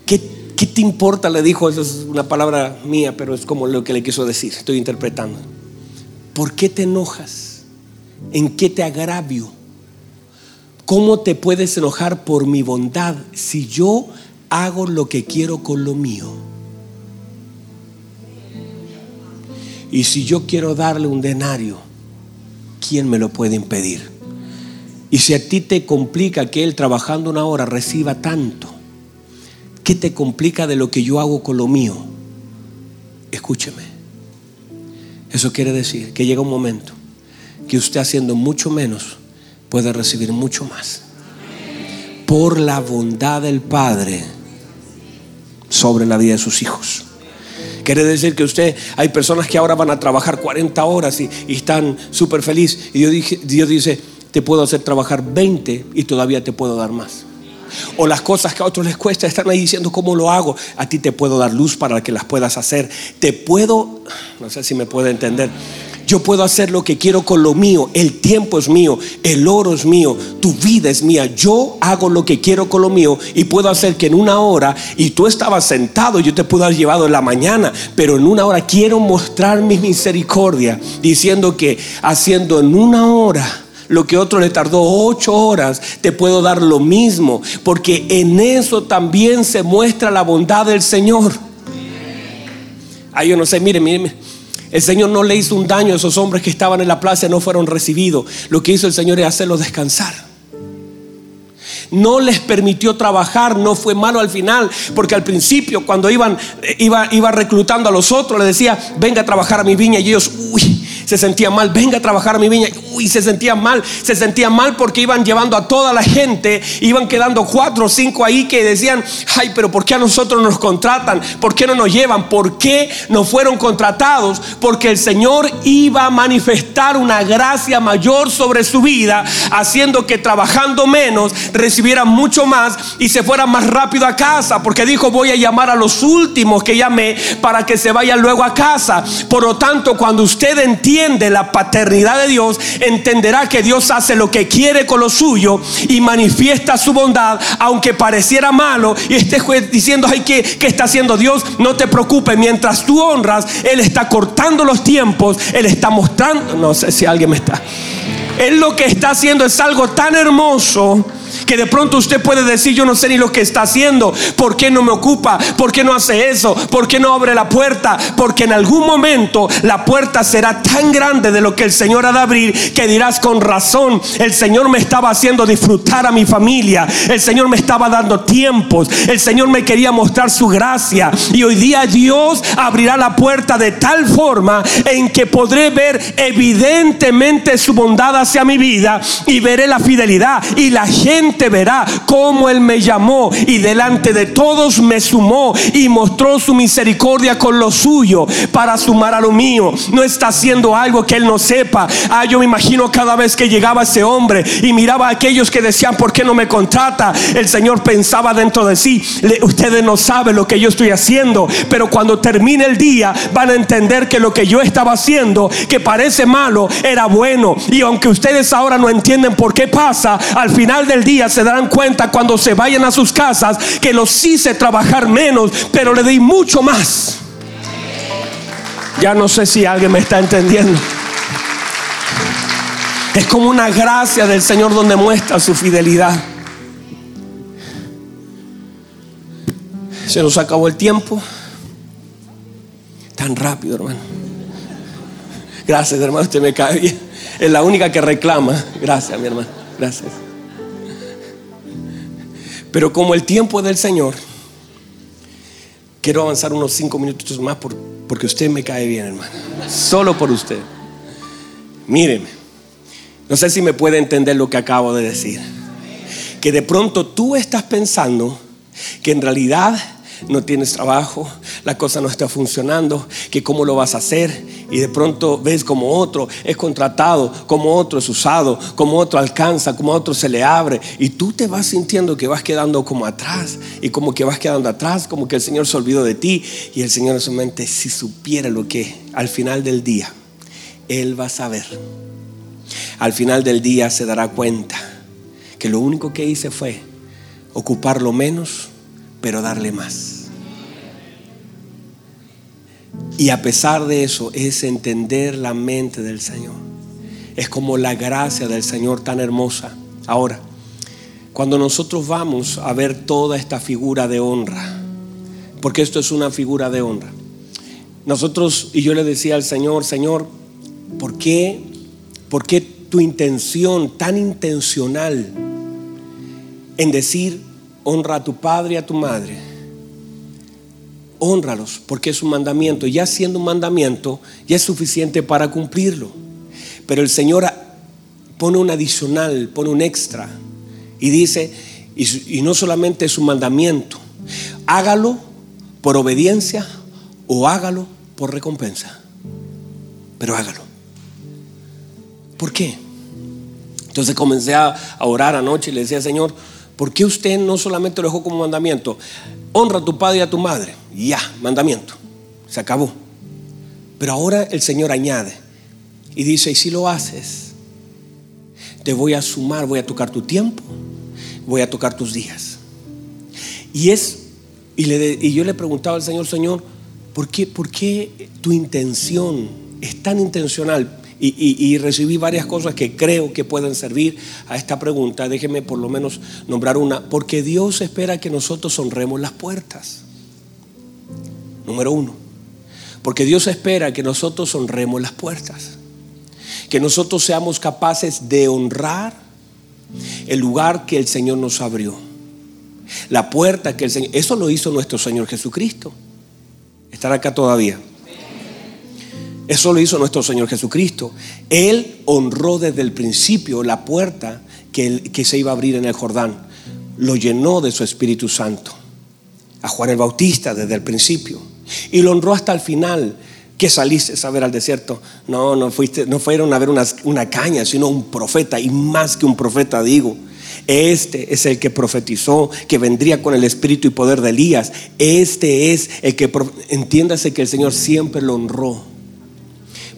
¿qué, ¿qué te importa? Le dijo, esa es una palabra mía, pero es como lo que le quiso decir, estoy interpretando. ¿Por qué te enojas? ¿En qué te agravio? ¿Cómo te puedes enojar por mi bondad si yo hago lo que quiero con lo mío? Y si yo quiero darle un denario, ¿quién me lo puede impedir? Y si a ti te complica que él trabajando una hora reciba tanto, ¿qué te complica de lo que yo hago con lo mío? Escúcheme. Eso quiere decir que llega un momento que usted haciendo mucho menos puede recibir mucho más. por la bondad del Padre sobre la vida de sus hijos. Quiere decir que usted, hay personas que ahora van a trabajar 40 horas y, están súper felices. Y Dios, Dios dice, te puedo hacer trabajar 20 y todavía te puedo dar más. O las cosas que a otros les cuesta, están ahí diciendo cómo lo hago. A ti te puedo dar luz para que las puedas hacer. Te puedo, no sé si me puede entender. Yo puedo hacer lo que quiero con lo mío. El tiempo es mío, el oro es mío, tu vida es mía. Yo hago lo que quiero con lo mío y puedo hacer que en una hora, y tú estabas sentado, yo te puedo haber llevado en la mañana, pero en una hora quiero mostrar mi misericordia, diciendo que haciendo en una hora lo que otro le tardó ocho horas, te puedo dar lo mismo, porque en eso también se muestra la bondad del Señor. Ay, yo no sé, mire, mire, el Señor no le hizo un daño a esos hombres que estaban en la plaza y no fueron recibidos. Lo que hizo el Señor es hacerlos descansar no les permitió trabajar, no fue malo al final, porque al principio cuando iban, iba, iba reclutando a los otros, le decía, venga a trabajar a mi viña y ellos, uy, se sentían mal, venga a trabajar a mi viña, uy, se sentían mal, se sentían mal porque iban llevando a toda la gente, iban quedando cuatro o cinco ahí que decían, ay, pero ¿por qué a nosotros nos contratan? ¿Por qué no nos llevan? ¿Por qué no fueron contratados? Porque el Señor iba a manifestar una gracia mayor sobre su vida, haciendo que trabajando menos recibieran mucho más y se fueran más rápido a casa, porque dijo, voy a llamar a los últimos que llamé para que se vayan luego a casa. Por lo tanto, cuando usted entiende, de la paternidad de Dios, entenderá que Dios hace lo que quiere con lo suyo y manifiesta su bondad, aunque pareciera malo y esté diciendo, ay, ¿qué, ¿qué está haciendo Dios? No te preocupes, mientras tú honras, Él está cortando los tiempos, Él está mostrando, no sé si alguien me está. Él lo que está haciendo es algo tan hermoso que de pronto usted puede decir, yo no sé ni lo que está haciendo, ¿por qué no me ocupa? ¿Por qué no hace eso? ¿Por qué no abre la puerta? Porque en algún momento la puerta será tan grande de lo que el Señor ha de abrir que dirás con razón, el Señor me estaba haciendo disfrutar a mi familia, el Señor me estaba dando tiempos, el Señor me quería mostrar su gracia y hoy día Dios abrirá la puerta de tal forma en que podré ver evidentemente su bondad hacia mi vida y veré la fidelidad y la gente verá cómo Él me llamó y delante de todos me sumó y mostró su misericordia con lo suyo para sumar a lo mío. No está haciendo algo que Él no sepa. Ah, yo me imagino cada vez que llegaba ese hombre y miraba a aquellos que decían, ¿por qué no me contrata? El Señor pensaba dentro de sí, ustedes no saben lo que yo estoy haciendo, pero cuando termine el día van a entender que lo que yo estaba haciendo, que parece malo, era bueno. Y aunque ustedes ahora no entienden por qué pasa, al final del día se darán cuenta cuando se vayan a sus casas que los hice trabajar menos, pero le di mucho más. Ya no sé si alguien me está entendiendo. Es como una gracia del Señor donde muestra su fidelidad. Se nos acabó el tiempo. Tan rápido, hermano. Gracias, hermano. Usted me cae bien. Es la única que reclama. Gracias, mi hermano. Gracias. Pero como el tiempo es del Señor, quiero avanzar unos cinco minutos más porque usted me cae bien, hermano. Solo por usted. Míreme, no sé si me puede entender lo que acabo de decir. Que de pronto tú estás pensando que en realidad no tienes trabajo, la cosa no está funcionando, que cómo lo vas a hacer. Y de pronto ves como otro es contratado, como otro es usado, como otro alcanza, como otro se le abre. Y tú te vas sintiendo que vas quedando como atrás y como que vas quedando atrás, como que el Señor se olvidó de ti. Y el Señor en su mente, si supiera lo que al final del día, Él va a saber. Al final del día se dará cuenta que lo único que hice fue ocuparlo menos, pero darle más. Y a pesar de eso es entender la mente del Señor. Es como la gracia del Señor tan hermosa. Ahora, cuando nosotros vamos a ver toda esta figura de honra, porque esto es una figura de honra. Nosotros, y yo le decía al Señor, Señor, ¿por qué, por qué tu intención tan intencional en decir honra a tu padre y a tu madre? Honralos, porque es un mandamiento. Ya siendo un mandamiento, ya es suficiente para cumplirlo. Pero el Señor pone un adicional, pone un extra y dice, Y, y no solamente es un mandamiento, hágalo por obediencia o hágalo por recompensa. Pero hágalo. ¿Por qué? Entonces comencé a, orar anoche y le decía, Señor, ¿por qué usted no solamente lo dejó como mandamiento? Honra a tu padre y a tu madre. Ya, mandamiento. Se acabó. Pero ahora el Señor añade y dice, y si lo haces, te voy a sumar, voy a tocar tu tiempo, voy a tocar tus días. Y es, y, y yo le preguntaba al Señor, Señor, ¿por qué, ¿por qué tu intención es tan intencional? Y, recibí varias cosas que creo que pueden servir a esta pregunta. Déjeme por lo menos nombrar una. Porque Dios espera que nosotros honremos las puertas. Número uno. Porque Dios espera que nosotros honremos las puertas. Que nosotros seamos capaces de honrar el lugar que el Señor nos abrió. La puerta que el Señor... Eso lo hizo nuestro Señor Jesucristo. Estar acá todavía. Eso lo hizo nuestro Señor Jesucristo. Él honró desde el principio la puerta que, que se iba a abrir en el Jordán. Lo llenó de su Espíritu Santo. A Juan el Bautista desde el principio. Y lo honró hasta el final que saliste a ver al desierto. No, no fuiste, no fueron a ver una, una, caña, sino un profeta, y más que un profeta, digo. Este es el que profetizó que vendría con el espíritu y poder de Elías. Este es el que, entiéndase que el Señor siempre lo honró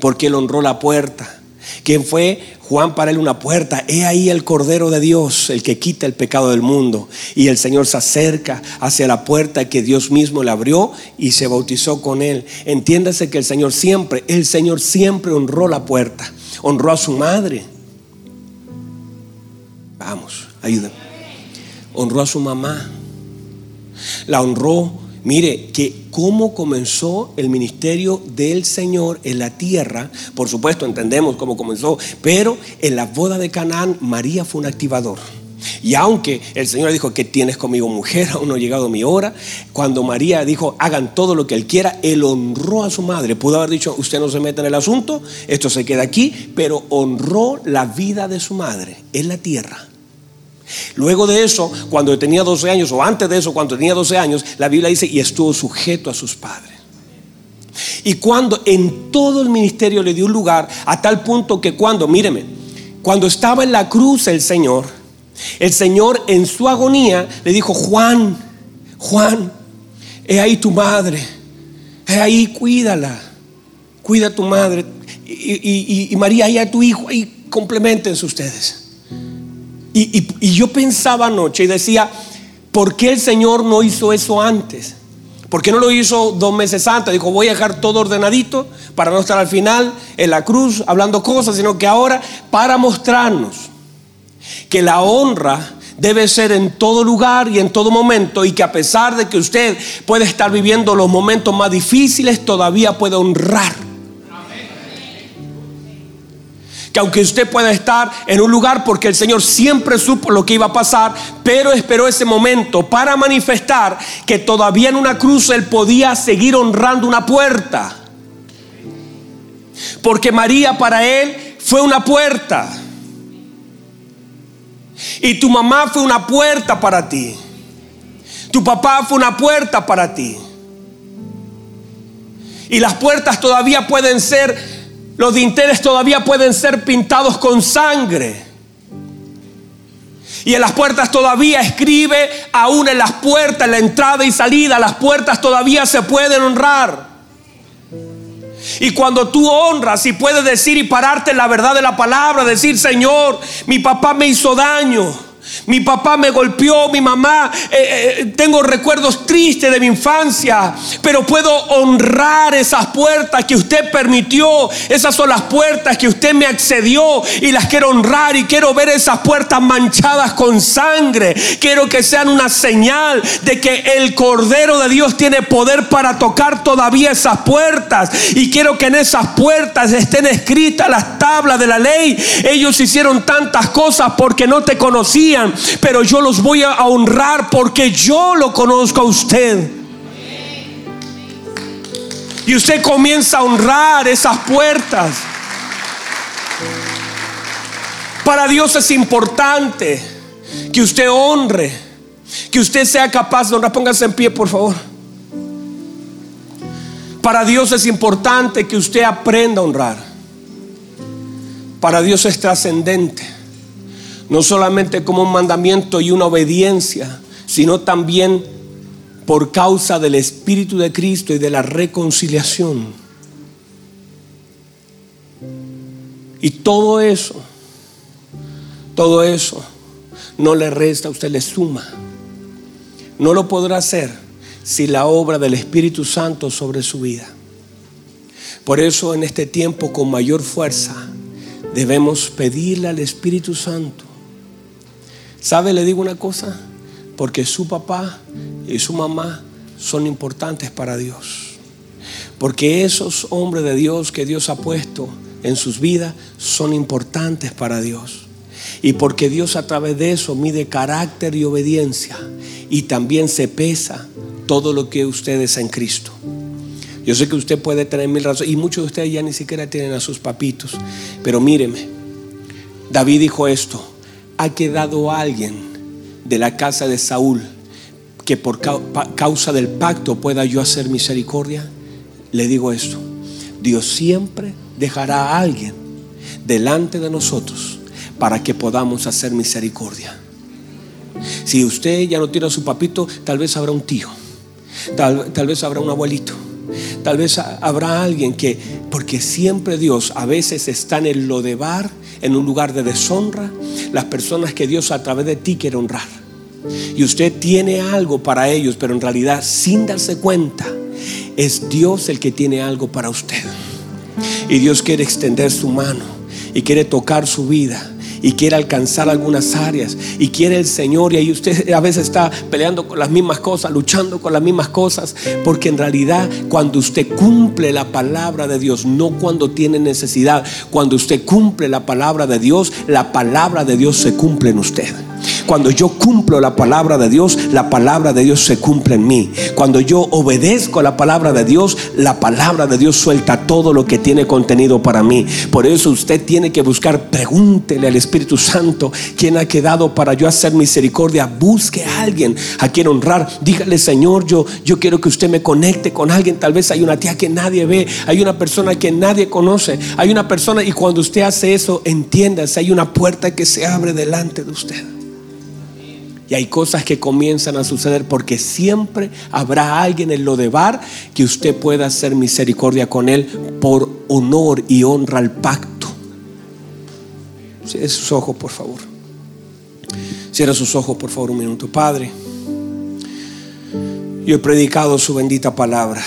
porque él honró la puerta. ¿Quién fue? Juan para él una puerta. He ahí el Cordero de Dios, el que quita el pecado del mundo. Y el Señor se acerca hacia la puerta que Dios mismo le abrió y se bautizó con él. Entiéndase que el Señor siempre, el Señor siempre honró la puerta. Honró a su madre. Vamos, ayúdame. Honró a su mamá. La honró Mire que cómo comenzó el ministerio del Señor en la tierra, por supuesto entendemos cómo comenzó, pero en la boda de Canaán María fue un activador. Y aunque el Señor dijo que tienes conmigo mujer, (laughs) aún no ha llegado mi hora, cuando María dijo hagan todo lo que Él quiera, Él honró a su madre. Pudo haber dicho usted no se mete en el asunto, esto se queda aquí, pero honró la vida de su madre en la tierra. Luego de eso, cuando tenía 12 años, o antes de eso, cuando tenía 12 años, la Biblia dice, y estuvo sujeto a sus padres. Y cuando en todo el ministerio le dio lugar, a tal punto que cuando, míreme, cuando estaba en la cruz el Señor, el Señor en su agonía le dijo, Juan, Juan, he ahí tu madre, he ahí, cuídala, cuida a tu madre. Y, María, ahí a tu hijo, ahí complementense ustedes. Y, yo pensaba anoche y decía, ¿por qué el Señor no hizo eso antes? ¿Por qué no lo hizo dos meses antes? Dijo, voy a dejar todo ordenadito para no estar al final en la cruz hablando cosas, sino que ahora para mostrarnos que la honra debe ser en todo lugar y en todo momento y que a pesar de que usted puede estar viviendo los momentos más difíciles, todavía puede honrar que aunque usted pueda estar en un lugar porque el Señor siempre supo lo que iba a pasar, pero esperó ese momento para manifestar que todavía en una cruz Él podía seguir honrando una puerta. Porque María para Él fue una puerta. Y tu mamá fue una puerta para ti. Tu papá fue una puerta para ti. Y las puertas todavía pueden ser los dinteles todavía pueden ser pintados con sangre. Y en las puertas todavía escribe, aún en las puertas, en la entrada y salida, las puertas todavía se pueden honrar. Y cuando tú honras y puedes decir y pararte en la verdad de la palabra, decir, Señor, mi papá me hizo daño. Mi papá me golpeó, mi mamá, eh, eh, tengo recuerdos tristes de mi infancia, pero puedo honrar esas puertas que usted permitió. Esas son las puertas que usted me accedió y las quiero honrar y quiero ver esas puertas manchadas con sangre. Quiero que sean una señal de que el Cordero de Dios tiene poder para tocar todavía esas puertas. Y quiero que en esas puertas estén escritas las tablas de la ley. Ellos hicieron tantas cosas porque no te conocían pero yo los voy a honrar porque yo lo conozco a usted. Y usted comienza a honrar esas puertas. Para Dios es importante que usted honre Que usted sea capaz de honrar. Póngase en pie, por favor. Para Dios es importante que usted aprenda a honrar. Para Dios es trascendente. No solamente como un mandamiento y una obediencia, sino también por causa del Espíritu de Cristo y de la reconciliación. Y todo eso, todo eso no le resta, usted le suma. No lo podrá hacer si la obra del Espíritu Santo sobre su vida. Por eso en este tiempo con mayor fuerza debemos pedirle al Espíritu Santo. ¿Sabe? Le digo una cosa, porque su papá y su mamá son importantes para Dios. Porque esos hombres de Dios que Dios ha puesto en sus vidas son importantes para Dios. Y porque Dios a través de eso mide carácter y obediencia. Y también se pesa todo lo que ustedes en Cristo. Yo sé que usted puede tener mil razones. Y muchos de ustedes ya ni siquiera tienen a sus papitos. Pero míreme. David dijo esto. Ha quedado alguien de la casa de Saúl que por causa del pacto pueda yo hacer misericordia, le digo esto, Dios siempre dejará a alguien delante de nosotros para que podamos hacer misericordia. Si usted ya no tiene a su papito, tal vez habrá un tío, tal, tal vez habrá un abuelito, tal vez habrá alguien que, porque siempre Dios a veces está en el lodebar, en un lugar de deshonra, las personas que Dios a través de ti quiere honrar. Y usted tiene algo para ellos, pero en realidad sin darse cuenta, es Dios el que tiene algo para usted. Y Dios quiere extender su mano y quiere tocar su vida y quiere alcanzar algunas áreas y quiere el Señor y ahí usted a veces está peleando con las mismas cosas, luchando con las mismas cosas, porque en realidad cuando usted cumple la palabra de Dios, no cuando tiene necesidad, cuando usted cumple la palabra de Dios, la palabra de Dios se cumple en usted. Cuando yo cumplo la palabra de Dios, la palabra de Dios se cumple en mí. Cuando yo obedezco la palabra de Dios, la palabra de Dios suelta todo lo que tiene contenido para mí. Por eso usted tiene que buscar, pregúntele al Espíritu Santo, ¿quién ha quedado para yo hacer misericordia? Busque a alguien a quien honrar. Dígale, Señor, yo, yo quiero que usted me conecte con alguien. Tal vez hay una tía que nadie ve, hay una persona que nadie conoce, hay una persona y cuando usted hace eso, entienda, si hay una puerta que se abre delante de usted. Y hay cosas que comienzan a suceder porque siempre habrá alguien en lo de bar que usted pueda hacer misericordia con él por honor y honra al pacto. Cierra sus ojos, por favor. Cierra sus ojos, por favor, un minuto. Padre, yo he predicado su bendita palabra.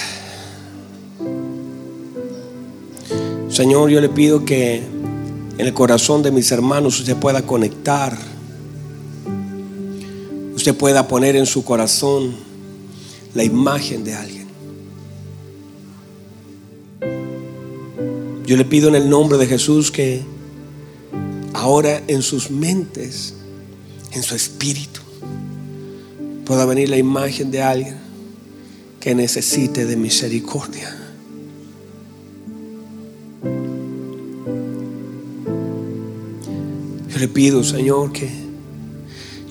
Señor, yo le pido que en el corazón de mis hermanos usted pueda conectar usted pueda poner en su corazón la imagen de alguien. Yo le pido en el nombre de Jesús que ahora en sus mentes, en su espíritu, pueda venir la imagen de alguien que necesite de misericordia. Yo le pido, Señor, que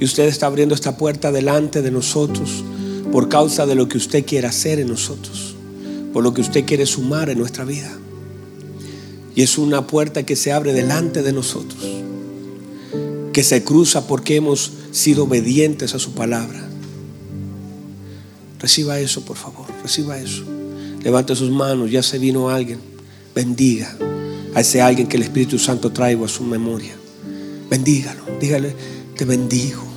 y usted está abriendo esta puerta delante de nosotros por causa de lo que usted quiere hacer en nosotros, por lo que usted quiere sumar en nuestra vida. Y es una puerta que se abre delante de nosotros, que se cruza porque hemos sido obedientes a su palabra. Reciba eso, por favor, reciba eso. Levante sus manos, ya se vino alguien. Bendiga a ese alguien que el Espíritu Santo traigo a su memoria. Bendígalo, dígale, te bendigo,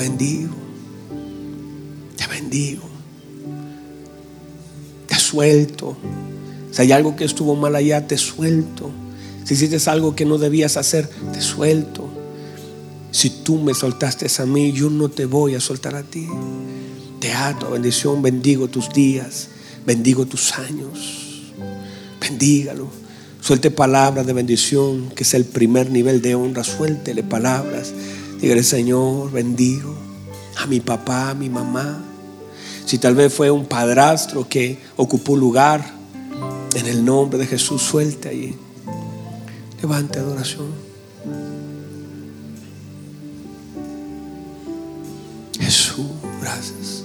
bendigo, te bendigo, te suelto. Si hay algo que estuvo mal allá, te suelto. Si hiciste algo que no debías hacer, te suelto. Si tú me soltaste a mí, yo no te voy a soltar a ti. Te ato, bendición, bendigo tus días, bendigo tus años. Bendígalo. Suelte palabras de bendición, que es el primer nivel de honra. Suéltele palabras. Dígale, Señor, bendigo a mi papá, a mi mamá. Si tal vez fue un padrastro que ocupó lugar, en el nombre de Jesús, suelte allí. Levante adoración. gracias.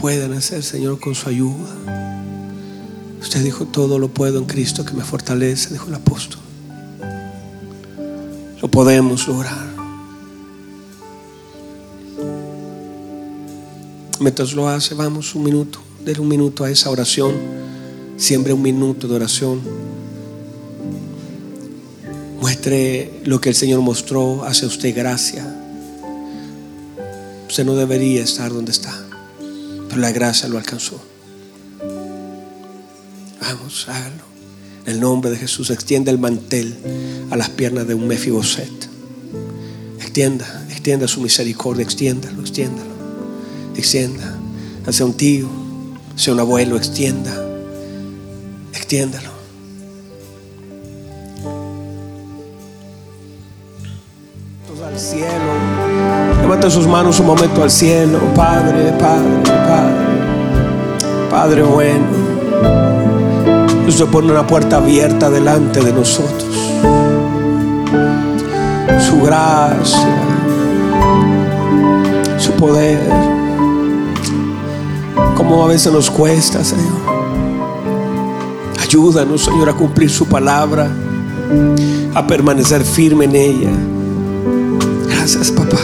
Puedan hacer, Señor, con su ayuda. Usted dijo, todo lo puedo en Cristo que me fortalece, dijo el apóstol. Lo podemos lograr. Mientras lo hace, vamos un minuto, denle un minuto a esa oración. Siempre un minuto de oración. Muestre lo que el Señor mostró hacia usted gracia. Usted no debería estar donde está, pero la gracia lo alcanzó. Vamos, hágalo. En el nombre de Jesús, extienda el mantel a las piernas de un Mefiboset. Extienda, extienda su misericordia, extiéndalo, extiéndalo, extienda. Hacia un tío, hacia un abuelo, extienda, extiéndalo. Cielo, levanta sus manos un momento al cielo, Padre, Padre, Padre, Padre bueno. Usted pone una puerta abierta delante de nosotros. Su gracia, su poder. Como a veces nos cuesta, Señor. Ayúdanos, Señor, a cumplir su palabra, a permanecer firme en ella. Gracias, papá.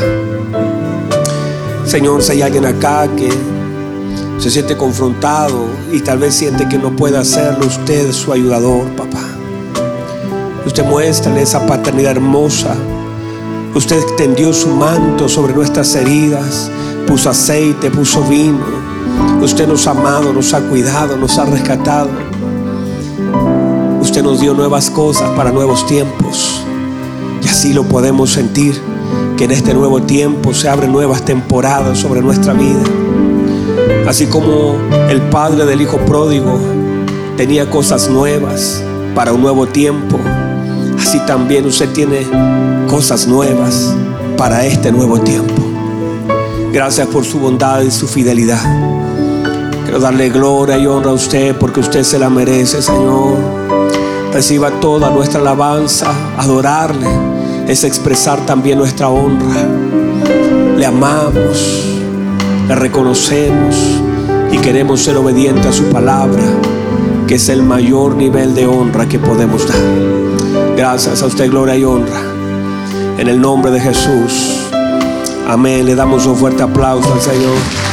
Señor, si hay alguien acá que se siente confrontado y tal vez siente que no puede hacerlo, usted es su ayudador, papá. Usted muéstrale esa paternidad hermosa. Usted extendió su manto sobre nuestras heridas, puso aceite, puso vino. Usted nos ha amado, nos ha cuidado, nos ha rescatado. Usted nos dio nuevas cosas para nuevos tiempos. Y así lo podemos sentir, que en este nuevo tiempo se abren nuevas temporadas sobre nuestra vida. Así como el padre del hijo pródigo tenía cosas nuevas para un nuevo tiempo, así también usted tiene cosas nuevas para este nuevo tiempo. Gracias por su bondad y su fidelidad. Quiero darle gloria y honra a usted porque usted se la merece, Señor. Reciba toda nuestra alabanza, adorarle es expresar también nuestra honra. Le amamos le reconocemos y queremos ser obedientes a su palabra, que es el mayor nivel de honra que podemos dar. Gracias a usted, gloria y honra. En el nombre de Jesús. Amén. Le damos un fuerte aplauso al Señor.